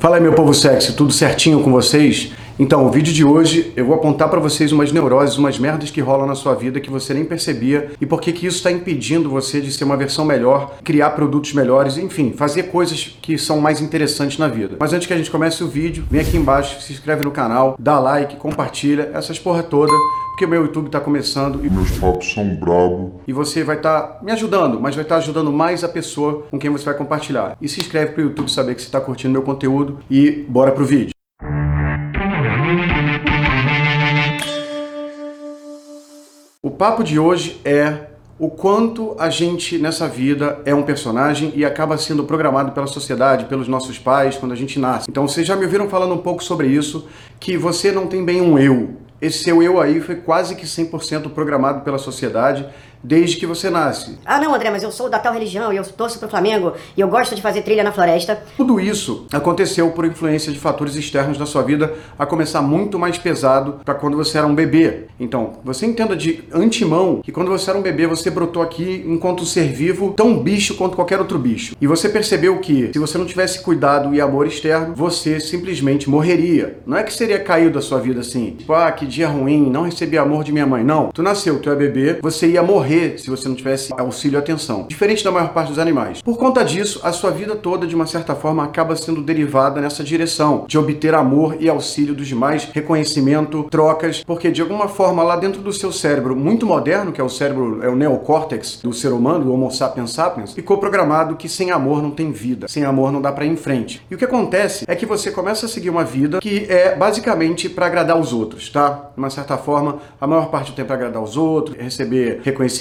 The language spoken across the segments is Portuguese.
Fala aí, meu povo sexy, tudo certinho com vocês? Então, o vídeo de hoje eu vou apontar para vocês umas neuroses, umas merdas que rolam na sua vida que você nem percebia e por que isso está impedindo você de ser uma versão melhor, criar produtos melhores, enfim, fazer coisas que são mais interessantes na vida. Mas antes que a gente comece o vídeo, vem aqui embaixo, se inscreve no canal, dá like, compartilha, essas porra toda, porque o meu YouTube está começando e Meus papos são brabo. e você vai estar me ajudando, mas vai estar ajudando mais a pessoa com quem você vai compartilhar. E se inscreve pro YouTube saber que você está curtindo meu conteúdo e bora pro vídeo. O papo de hoje é o quanto a gente nessa vida é um personagem e acaba sendo programado pela sociedade, pelos nossos pais, quando a gente nasce. Então vocês já me ouviram falando um pouco sobre isso, que você não tem bem um eu. Esse seu eu aí foi quase que 100% programado pela sociedade desde que você nasce. Ah, não, André, mas eu sou da tal religião e eu torço pro Flamengo e eu gosto de fazer trilha na floresta. Tudo isso aconteceu por influência de fatores externos da sua vida, a começar muito mais pesado para quando você era um bebê. Então, você entenda de antemão que quando você era um bebê, você brotou aqui enquanto ser vivo, tão bicho quanto qualquer outro bicho. E você percebeu que se você não tivesse cuidado e amor externo, você simplesmente morreria. Não é que seria caído da sua vida assim, tipo, ah, que dia ruim, não recebi amor de minha mãe. Não. Tu nasceu, tu é bebê, você ia morrer se você não tivesse auxílio e atenção. Diferente da maior parte dos animais. Por conta disso, a sua vida toda, de uma certa forma, acaba sendo derivada nessa direção de obter amor e auxílio dos demais, reconhecimento, trocas, porque de alguma forma lá dentro do seu cérebro muito moderno, que é o cérebro, é o neocórtex do ser humano, do Homo sapiens sapiens, ficou programado que sem amor não tem vida, sem amor não dá para ir em frente. E o que acontece é que você começa a seguir uma vida que é basicamente para agradar os outros, tá? De uma certa forma, a maior parte do tempo é agradar os outros, receber reconhecimento,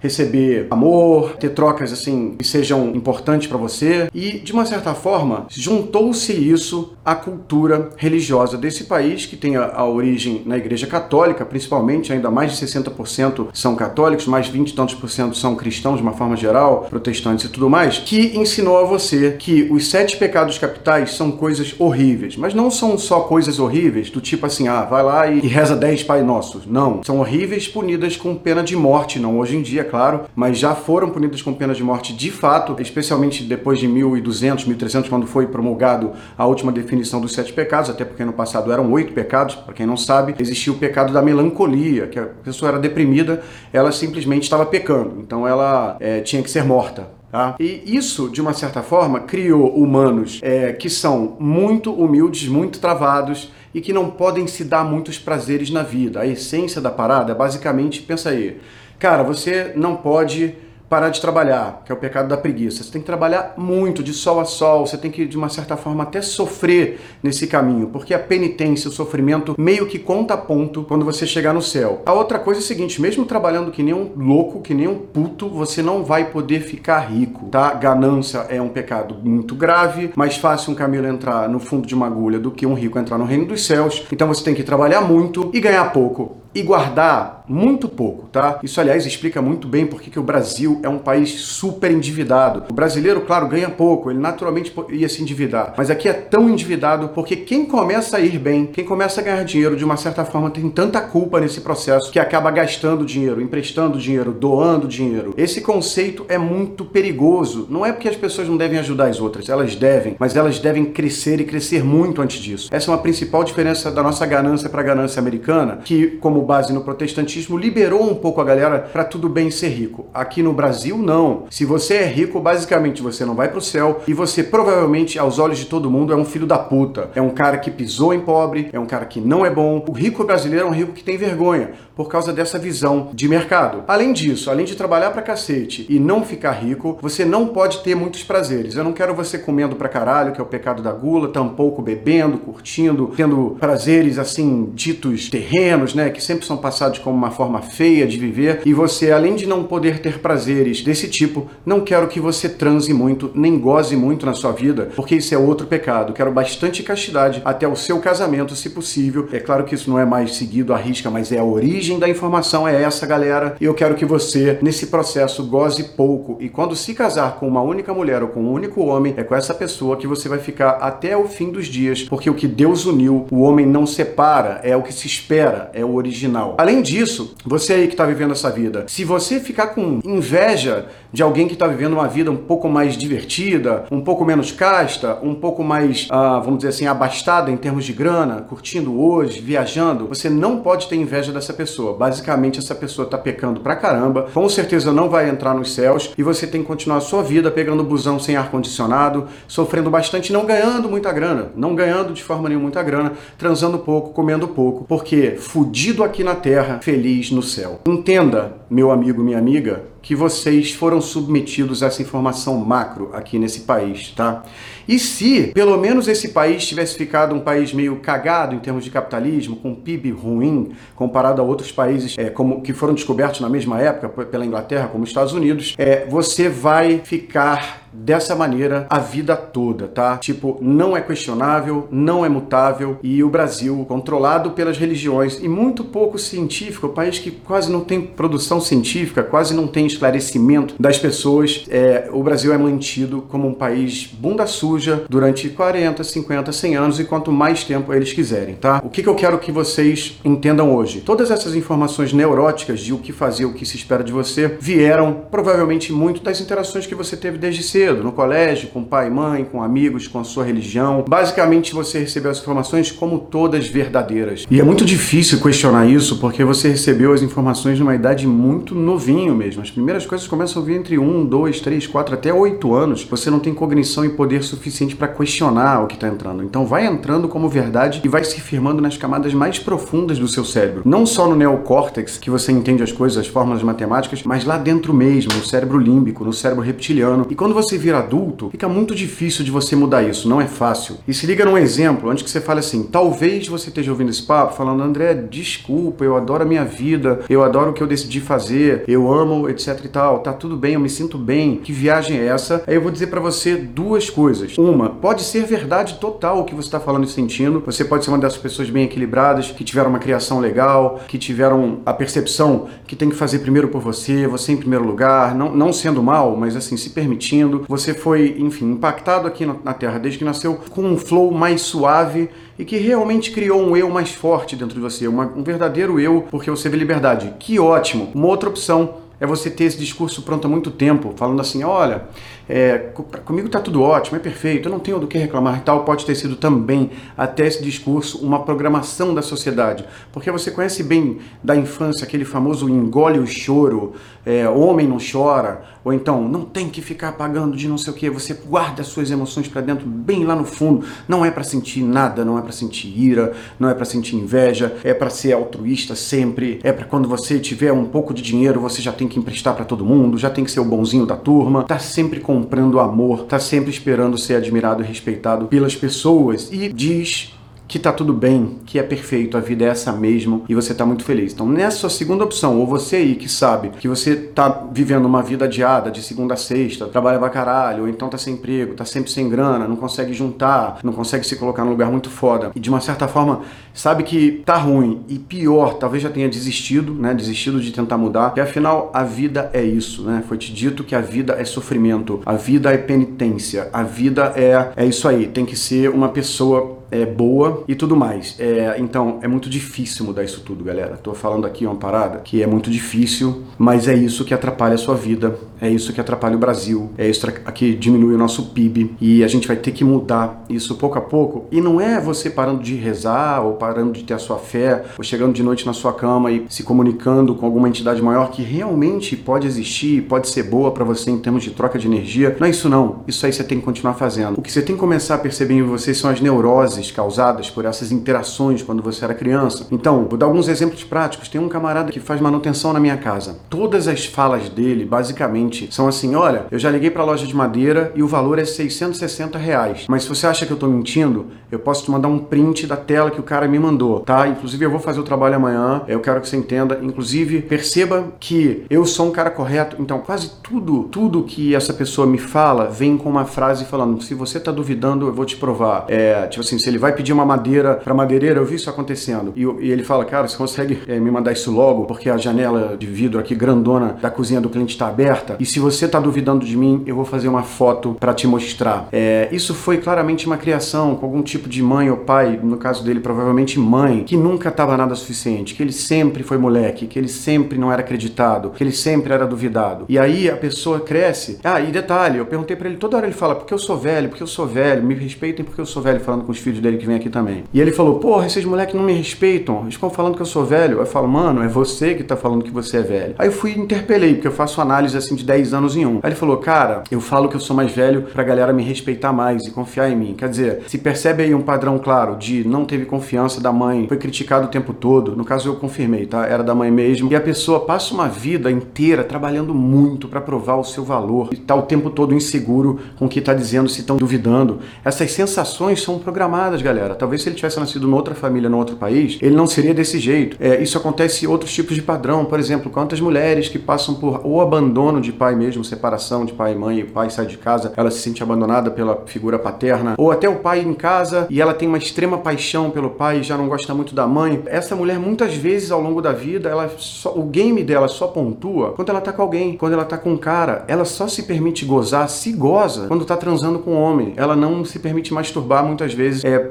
receber amor, ter trocas assim que sejam importantes para você. E de uma certa forma, juntou-se isso à cultura religiosa desse país que tem a, a origem na Igreja Católica, principalmente, ainda mais de 60% são católicos, mais 20 e tantos por cento são cristãos de uma forma geral, protestantes e tudo mais, que ensinou a você que os sete pecados capitais são coisas horríveis, mas não são só coisas horríveis do tipo assim, ah, vai lá e, e reza 10 Pai Nossos. Não, são horríveis punidas com pena de morte, não hoje em dia, claro, mas já foram punidas com pena de morte de fato, especialmente depois de 1200, 1300, quando foi promulgado a última definição dos sete pecados, até porque no passado eram oito pecados, para quem não sabe, existia o pecado da melancolia, que a pessoa era deprimida, ela simplesmente estava pecando, então ela é, tinha que ser morta. Tá? E isso, de uma certa forma, criou humanos é, que são muito humildes, muito travados e que não podem se dar muitos prazeres na vida. A essência da parada é basicamente, pensa aí, cara, você não pode parar de trabalhar, que é o pecado da preguiça. Você tem que trabalhar muito, de sol a sol, você tem que, de uma certa forma, até sofrer nesse caminho, porque a penitência, o sofrimento, meio que conta ponto quando você chegar no céu. A outra coisa é o seguinte, mesmo trabalhando que nem um louco, que nem um puto, você não vai poder ficar rico, tá? Ganância é um pecado muito grave, mais fácil um camelo entrar no fundo de uma agulha do que um rico entrar no reino dos céus, então você tem que trabalhar muito e ganhar pouco e guardar muito pouco, tá? Isso, aliás, explica muito bem porque que o Brasil é um país super endividado. O brasileiro, claro, ganha pouco, ele naturalmente ia se endividar, mas aqui é tão endividado porque quem começa a ir bem, quem começa a ganhar dinheiro, de uma certa forma, tem tanta culpa nesse processo que acaba gastando dinheiro, emprestando dinheiro, doando dinheiro. Esse conceito é muito perigoso. Não é porque as pessoas não devem ajudar as outras, elas devem, mas elas devem crescer e crescer muito antes disso. Essa é uma principal diferença da nossa ganância para a ganância americana, que, como base no protestantismo, liberou um pouco a galera para tudo bem ser rico. Aqui no Brasil, não. Se você é rico, basicamente você não vai para o céu e você provavelmente, aos olhos de todo mundo, é um filho da puta. É um cara que pisou em pobre, é um cara que não é bom. O rico brasileiro é um rico que tem vergonha por causa dessa visão de mercado. Além disso, além de trabalhar pra cacete e não ficar rico, você não pode ter muitos prazeres. Eu não quero você comendo pra caralho, que é o pecado da gula, tampouco bebendo, curtindo, tendo prazeres assim ditos terrenos, né, que sempre são passados como uma forma feia de viver. E você, além de não poder ter prazeres desse tipo, não quero que você transe muito, nem goze muito na sua vida, porque isso é outro pecado. Quero bastante castidade até o seu casamento, se possível. É claro que isso não é mais seguido à risca, mas é a origem da informação é essa, galera. E eu quero que você, nesse processo, goze pouco. E quando se casar com uma única mulher ou com um único homem, é com essa pessoa que você vai ficar até o fim dos dias, porque o que Deus uniu, o homem não separa, é o que se espera, é o original original. Além disso, você aí que está vivendo essa vida, se você ficar com inveja de alguém que está vivendo uma vida um pouco mais divertida, um pouco menos casta, um pouco mais, ah, vamos dizer assim, abastada em termos de grana, curtindo hoje, viajando, você não pode ter inveja dessa pessoa. Basicamente, essa pessoa está pecando pra caramba, com certeza não vai entrar nos céus e você tem que continuar a sua vida pegando busão sem ar-condicionado, sofrendo bastante, não ganhando muita grana, não ganhando de forma nenhuma muita grana, transando pouco, comendo pouco, porque fudido aqui na terra, feliz no céu. Entenda, meu amigo, minha amiga, que vocês foram submetidos a essa informação macro aqui nesse país, tá? E se pelo menos esse país tivesse ficado um país meio cagado em termos de capitalismo, com PIB ruim, comparado a outros países é, como que foram descobertos na mesma época pela Inglaterra, como os Estados Unidos, é, você vai ficar dessa maneira a vida toda, tá? Tipo, não é questionável, não é mutável e o Brasil, controlado pelas religiões e muito pouco científico, um país que quase não tem produção científica, quase não tem esclarecimento das pessoas, é, o Brasil é mantido como um país bunda suja durante 40, 50, 100 anos e quanto mais tempo eles quiserem, tá? O que, que eu quero que vocês entendam hoje? Todas essas informações neuróticas de o que fazer, o que se espera de você, vieram provavelmente muito das interações que você teve desde cedo, no colégio, com pai e mãe, com amigos, com a sua religião. Basicamente, você recebeu as informações como todas verdadeiras. E é muito difícil questionar isso porque você recebeu as informações numa idade muito novinho mesmo. As primeiras coisas começam a vir entre 1, 2, 3, 4, até 8 anos. Você não tem cognição e poder suficiente para questionar o que está entrando. Então vai entrando como verdade e vai se firmando nas camadas mais profundas do seu cérebro. Não só no neocórtex, que você entende as coisas, as fórmulas matemáticas, mas lá dentro mesmo, no cérebro límbico, no cérebro reptiliano. E quando você vira adulto, fica muito difícil de você mudar isso, não é fácil. E se liga num exemplo, antes que você fale assim, talvez você esteja ouvindo esse papo falando, André, desculpa, eu adoro a minha vida, eu adoro o que eu decidi fazer, eu amo, etc e tal, tá tudo bem, eu me sinto bem, que viagem é essa? Aí eu vou dizer para você duas coisas. Uma, pode ser verdade total o que você está falando e sentindo, você pode ser uma dessas pessoas bem equilibradas, que tiveram uma criação legal, que tiveram a percepção que tem que fazer primeiro por você, você em primeiro lugar, não, não sendo mal, mas assim, se permitindo. Você foi, enfim, impactado aqui na Terra desde que nasceu com um flow mais suave e que realmente criou um eu mais forte dentro de você, uma, um verdadeiro eu, porque você vê liberdade. Que ótimo! Uma outra opção é você ter esse discurso pronto há muito tempo, falando assim: olha, é, comigo está tudo ótimo, é perfeito, eu não tenho do que reclamar e tal. Pode ter sido também, até esse discurso, uma programação da sociedade. Porque você conhece bem da infância aquele famoso engole o choro, é, homem não chora, ou então não tem que ficar pagando de não sei o que. Você guarda as suas emoções para dentro, bem lá no fundo. Não é para sentir nada, não é para sentir ira, não é para sentir inveja, é para ser altruísta sempre. É para quando você tiver um pouco de dinheiro, você já tem que emprestar para todo mundo, já tem que ser o bonzinho da turma, tá sempre comprando amor, tá sempre esperando ser admirado e respeitado pelas pessoas e diz que tá tudo bem, que é perfeito, a vida é essa mesmo e você tá muito feliz. Então, nessa segunda opção, ou você aí que sabe que você tá vivendo uma vida adiada de segunda a sexta, trabalha pra caralho, ou então tá sem emprego, tá sempre sem grana, não consegue juntar, não consegue se colocar num lugar muito foda e de uma certa forma sabe que tá ruim e pior, talvez já tenha desistido, né? Desistido de tentar mudar, e afinal a vida é isso, né? Foi te dito que a vida é sofrimento, a vida é penitência, a vida é, é isso aí, tem que ser uma pessoa é, boa e tudo mais. É, então, é muito difícil mudar isso tudo, galera. Tô falando aqui uma parada que é muito difícil, mas é isso que atrapalha a sua vida, é isso que atrapalha o Brasil, é isso que diminui o nosso PIB e a gente vai ter que mudar isso pouco a pouco. E não é você parando de rezar ou parando de ter a sua fé ou chegando de noite na sua cama e se comunicando com alguma entidade maior que realmente pode existir, pode ser boa para você em termos de troca de energia. Não é isso não. Isso aí você tem que continuar fazendo. O que você tem que começar a perceber em você são as neuroses causadas por essas interações quando você era criança. Então, vou dar alguns exemplos práticos. Tem um camarada que faz manutenção na minha casa. Todas as falas dele, basicamente, são assim: olha, eu já liguei para a loja de madeira e o valor é 660 reais. Mas se você acha que eu estou mentindo, eu posso te mandar um print da tela que o cara me mandou, tá? Inclusive, eu vou fazer o trabalho amanhã. Eu quero que você entenda. Inclusive, perceba que eu sou um cara correto. Então, quase tudo, tudo que essa pessoa me fala vem com uma frase falando: se você está duvidando, eu vou te provar. É, tipo assim, se ele vai pedir uma madeira para madeireira, eu vi isso acontecendo. E, e ele fala, cara, você consegue é, me mandar isso logo? Porque a janela de vidro aqui grandona da cozinha do cliente está aberta. E se você está duvidando de mim, eu vou fazer uma foto para te mostrar. É, isso foi claramente uma criação com algum tipo de mãe ou pai, no caso dele, provavelmente mãe, que nunca estava nada suficiente, que ele sempre foi moleque, que ele sempre não era acreditado, que ele sempre era duvidado. E aí a pessoa cresce. Ah, e detalhe, eu perguntei para ele, toda hora ele fala, porque eu sou velho, porque eu sou velho, me respeitem porque eu sou velho, falando com os filhos dele que vem aqui também. E ele falou, porra, esses moleques não me respeitam, eles ficam falando que eu sou velho. Eu falo, mano, é você que tá falando que você é velho. Aí eu fui e interpelei, porque eu faço análise assim de 10 anos em um. Aí ele falou, cara, eu falo que eu sou mais velho pra galera me respeitar mais e confiar em mim. Quer dizer, se percebe aí um padrão claro de não teve confiança da mãe, foi criticado o tempo todo. No caso eu confirmei, tá? Era da mãe mesmo. E a pessoa passa uma vida inteira trabalhando muito para provar o seu valor e tá o tempo todo inseguro com o que tá dizendo, se estão duvidando. Essas sensações são programadas, galera. Talvez se ele tivesse nascido numa outra família, num outro país, ele não seria desse jeito. É, isso acontece em outros tipos de padrão. Por exemplo, quantas mulheres que passam por o abandono de pai mesmo, separação de pai e mãe, o pai sai de casa, ela se sente abandonada pela figura paterna, ou até o pai em casa e ela tem uma extrema paixão pelo pai e já não gosta muito da mãe. Essa mulher muitas vezes ao longo da vida, ela só, o game dela só pontua quando ela tá com alguém, quando ela tá com um cara. Ela só se permite gozar, se goza quando tá transando com um homem. Ela não se permite masturbar muitas vezes. É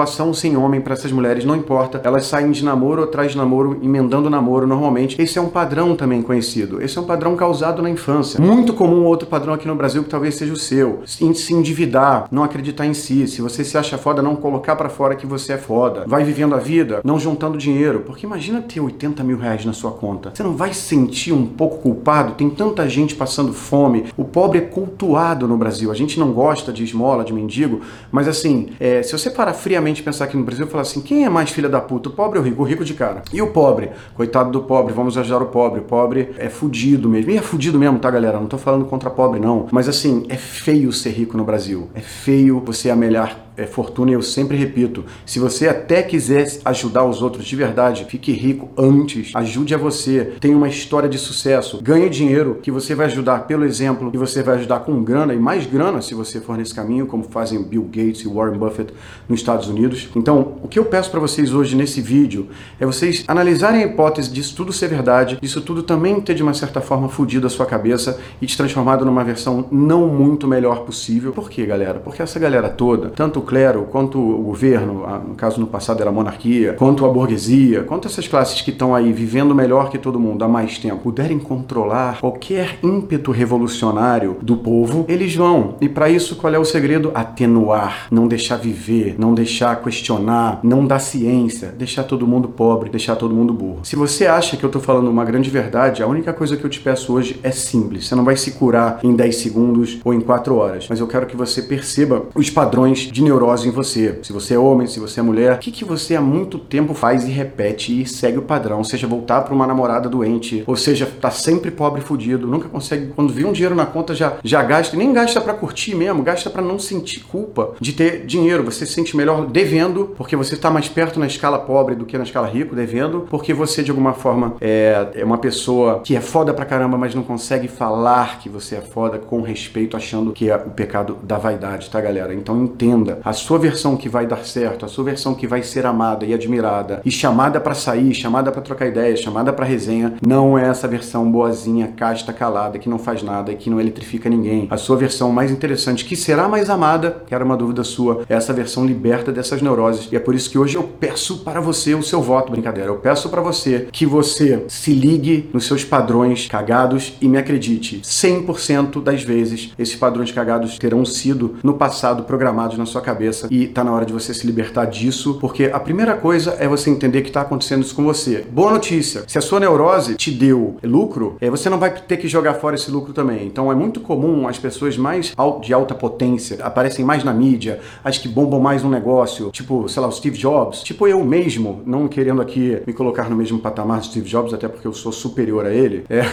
masturbação sem homem para essas mulheres não importa. Elas saem de namoro atrás de namoro, emendando namoro normalmente. Esse é um padrão também conhecido. Esse é um padrão causado na infância. Muito comum outro padrão aqui no Brasil que talvez seja o seu. Se endividar, não acreditar em si. Se você se acha foda, não colocar para fora que você é foda. Vai vivendo a vida, não juntando dinheiro. Porque imagina ter 80 mil reais na sua conta. Você não vai se sentir um pouco culpado? Tem tanta gente passando fome. O pobre é cultuado no Brasil. A gente não gosta de esmola, de mendigo, mas assim, é, se você parar friamente pensar aqui no Brasil e falar assim, quem é mais filha da puta, o pobre ou o rico? O rico de cara. E o pobre? Coitado do pobre, vamos ajudar o pobre. O pobre é fudido mesmo. E é fudido mesmo, tá, galera? Não tô falando contra pobre, não. Mas assim, é feio ser rico no Brasil. É feio você amelhar é, fortuna, e eu sempre repito, se você até quiser ajudar os outros de verdade, fique rico antes, ajude a você, tenha uma história de sucesso, ganhe dinheiro que você vai ajudar pelo exemplo, que você vai ajudar com grana e mais grana se você for nesse caminho, como fazem Bill Gates e Warren Buffett nos Estados Unidos. Então, o que eu peço para vocês hoje nesse vídeo é vocês analisarem a hipótese disso tudo ser verdade, disso tudo também ter de uma certa forma fudido a sua cabeça e te transformado numa versão não muito melhor possível. Por quê, galera? Porque essa galera toda, tanto o clero, quanto o governo, no caso no passado era a monarquia, quanto a burguesia, quanto essas classes que estão aí vivendo melhor que todo mundo há mais tempo, puderem controlar qualquer ímpeto revolucionário do povo, eles vão. E para isso, qual é o segredo? Atenuar, não deixar viver, não deixar questionar, não dar ciência, deixar todo mundo pobre, deixar todo mundo burro. Se você acha que eu tô falando uma grande verdade, a única coisa que eu te peço hoje é simples. Você não vai se curar em 10 segundos ou em 4 horas, mas eu quero que você perceba os padrões de neurose em você. Se você é homem, se você é mulher, o que, que você há muito tempo faz e repete e segue o padrão? Seja voltar para uma namorada doente, ou seja, tá sempre pobre fudido, nunca consegue, quando vê um dinheiro na conta já, já gasta, nem gasta para curtir mesmo, gasta para não sentir culpa de ter dinheiro. Você se sente melhor devendo, porque você está mais perto na escala pobre do que na escala rico, devendo, porque você de alguma forma é, é uma pessoa que é foda pra caramba, mas não consegue falar que você é foda com respeito, achando que é o pecado da vaidade, tá, galera? Então entenda, a sua versão que vai dar certo, a sua versão que vai ser amada e admirada e chamada para sair, chamada para trocar ideia, chamada para resenha, não é essa versão boazinha, casta, calada, que não faz nada que não eletrifica ninguém. A sua versão mais interessante, que será mais amada, que era uma dúvida sua, é essa versão liberta dessas neuroses. E é por isso que hoje eu peço para você o seu voto, brincadeira. Eu peço para você que você se ligue nos seus padrões cagados e me acredite, 100% das vezes esses padrões cagados terão sido no passado programados na sua cabeça e tá na hora de você se libertar disso, porque a primeira coisa é você entender que tá acontecendo isso com você. Boa notícia, se a sua neurose te deu lucro, é, você não vai ter que jogar fora esse lucro também. Então é muito comum as pessoas mais de alta potência aparecem mais na mídia, as que bombam mais no negócio, tipo, sei lá, o Steve Jobs, tipo eu mesmo, não querendo aqui me colocar no mesmo patamar do Steve Jobs, até porque eu sou superior a ele, é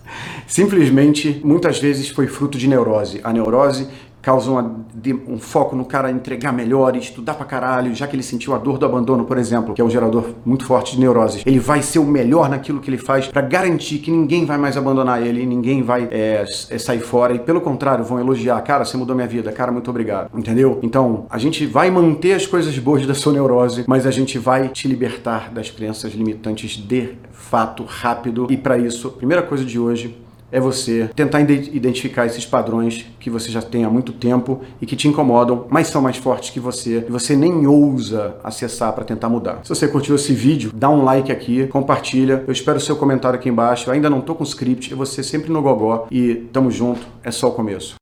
simplesmente muitas vezes foi fruto de neurose. A neurose causa uma, um foco no cara entregar melhor, estudar pra caralho, já que ele sentiu a dor do abandono, por exemplo, que é um gerador muito forte de neuroses. Ele vai ser o melhor naquilo que ele faz para garantir que ninguém vai mais abandonar ele, ninguém vai é, é, sair fora e, pelo contrário, vão elogiar. Cara, você mudou minha vida, cara, muito obrigado. Entendeu? Então, a gente vai manter as coisas boas da sua neurose, mas a gente vai te libertar das crenças limitantes de fato, rápido. E para isso, primeira coisa de hoje, é você tentar identificar esses padrões que você já tem há muito tempo e que te incomodam, mas são mais fortes que você e você nem ousa acessar para tentar mudar. Se você curtiu esse vídeo, dá um like aqui, compartilha. Eu espero o seu comentário aqui embaixo. Eu ainda não tô com script, eu vou ser sempre no gogó e tamo junto, é só o começo.